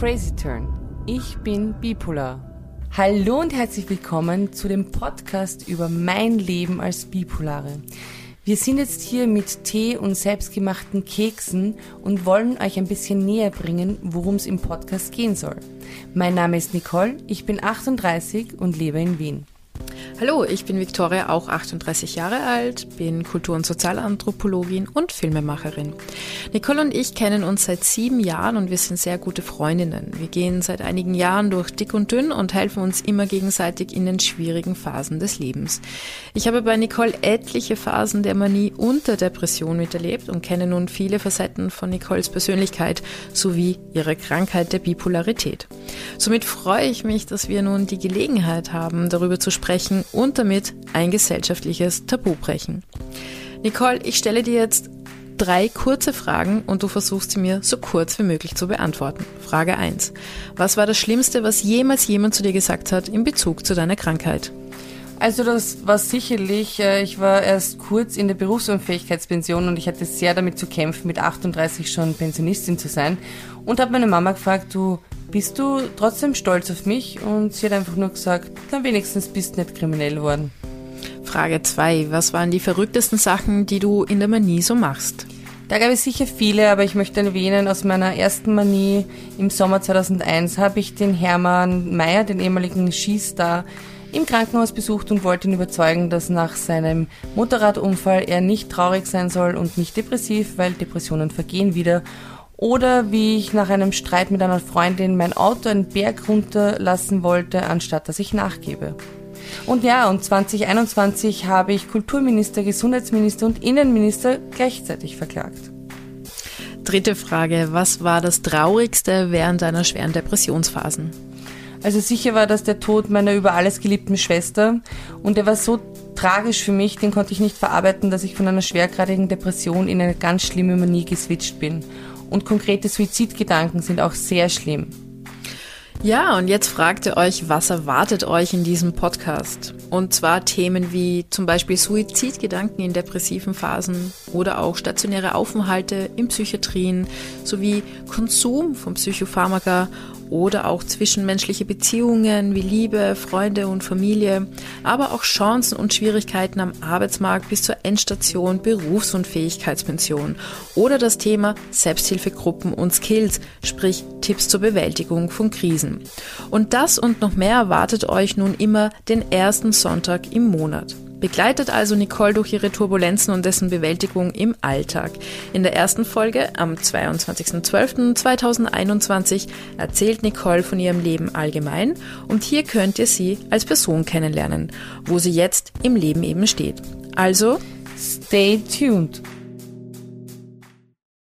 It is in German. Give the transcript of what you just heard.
Turn. Ich bin bipolar. Hallo und herzlich willkommen zu dem Podcast über mein Leben als Bipolare. Wir sind jetzt hier mit Tee und selbstgemachten Keksen und wollen euch ein bisschen näher bringen, worum es im Podcast gehen soll. Mein Name ist Nicole, ich bin 38 und lebe in Wien. Hallo, ich bin Viktoria, auch 38 Jahre alt, bin Kultur- und Sozialanthropologin und Filmemacherin. Nicole und ich kennen uns seit sieben Jahren und wir sind sehr gute Freundinnen. Wir gehen seit einigen Jahren durch dick und dünn und helfen uns immer gegenseitig in den schwierigen Phasen des Lebens. Ich habe bei Nicole etliche Phasen der Manie und der Depression miterlebt und kenne nun viele Facetten von Nicoles Persönlichkeit sowie ihre Krankheit der Bipolarität. Somit freue ich mich, dass wir nun die Gelegenheit haben, darüber zu sprechen und damit ein gesellschaftliches Tabu brechen. Nicole, ich stelle dir jetzt drei kurze Fragen und du versuchst sie mir so kurz wie möglich zu beantworten. Frage 1. Was war das Schlimmste, was jemals jemand zu dir gesagt hat in Bezug zu deiner Krankheit? Also das war sicherlich, äh, ich war erst kurz in der Berufsunfähigkeitspension und ich hatte sehr damit zu kämpfen, mit 38 schon Pensionistin zu sein und habe meine Mama gefragt, du bist du trotzdem stolz auf mich? Und sie hat einfach nur gesagt, dann wenigstens bist du nicht kriminell geworden. Frage 2. Was waren die verrücktesten Sachen, die du in der Manie so machst? Da gab es sicher viele, aber ich möchte erwähnen, aus meiner ersten Manie im Sommer 2001 habe ich den Hermann Mayer, den ehemaligen Skistar, im Krankenhaus besucht und wollte ihn überzeugen, dass nach seinem Motorradunfall er nicht traurig sein soll und nicht depressiv, weil Depressionen vergehen wieder oder wie ich nach einem Streit mit einer Freundin mein Auto einen Berg runterlassen wollte, anstatt dass ich nachgebe. Und ja, und 2021 habe ich Kulturminister, Gesundheitsminister und Innenminister gleichzeitig verklagt. Dritte Frage. Was war das Traurigste während deiner schweren Depressionsphasen? Also sicher war das der Tod meiner über alles geliebten Schwester und der war so tragisch für mich, den konnte ich nicht verarbeiten, dass ich von einer schwergradigen Depression in eine ganz schlimme Manie geswitcht bin und konkrete Suizidgedanken sind auch sehr schlimm. Ja, und jetzt fragt ihr euch, was erwartet euch in diesem Podcast? Und zwar Themen wie zum Beispiel Suizidgedanken in depressiven Phasen oder auch stationäre Aufenthalte in Psychiatrien sowie Konsum von Psychopharmaka oder auch zwischenmenschliche Beziehungen wie Liebe, Freunde und Familie, aber auch Chancen und Schwierigkeiten am Arbeitsmarkt bis zur Endstation Berufs- und Fähigkeitspension oder das Thema Selbsthilfegruppen und Skills, sprich Tipps zur Bewältigung von Krisen. Und das und noch mehr erwartet euch nun immer den ersten Sonntag im Monat. Begleitet also Nicole durch ihre Turbulenzen und dessen Bewältigung im Alltag. In der ersten Folge am 22.12.2021 erzählt Nicole von ihrem Leben allgemein und hier könnt ihr sie als Person kennenlernen, wo sie jetzt im Leben eben steht. Also, stay tuned!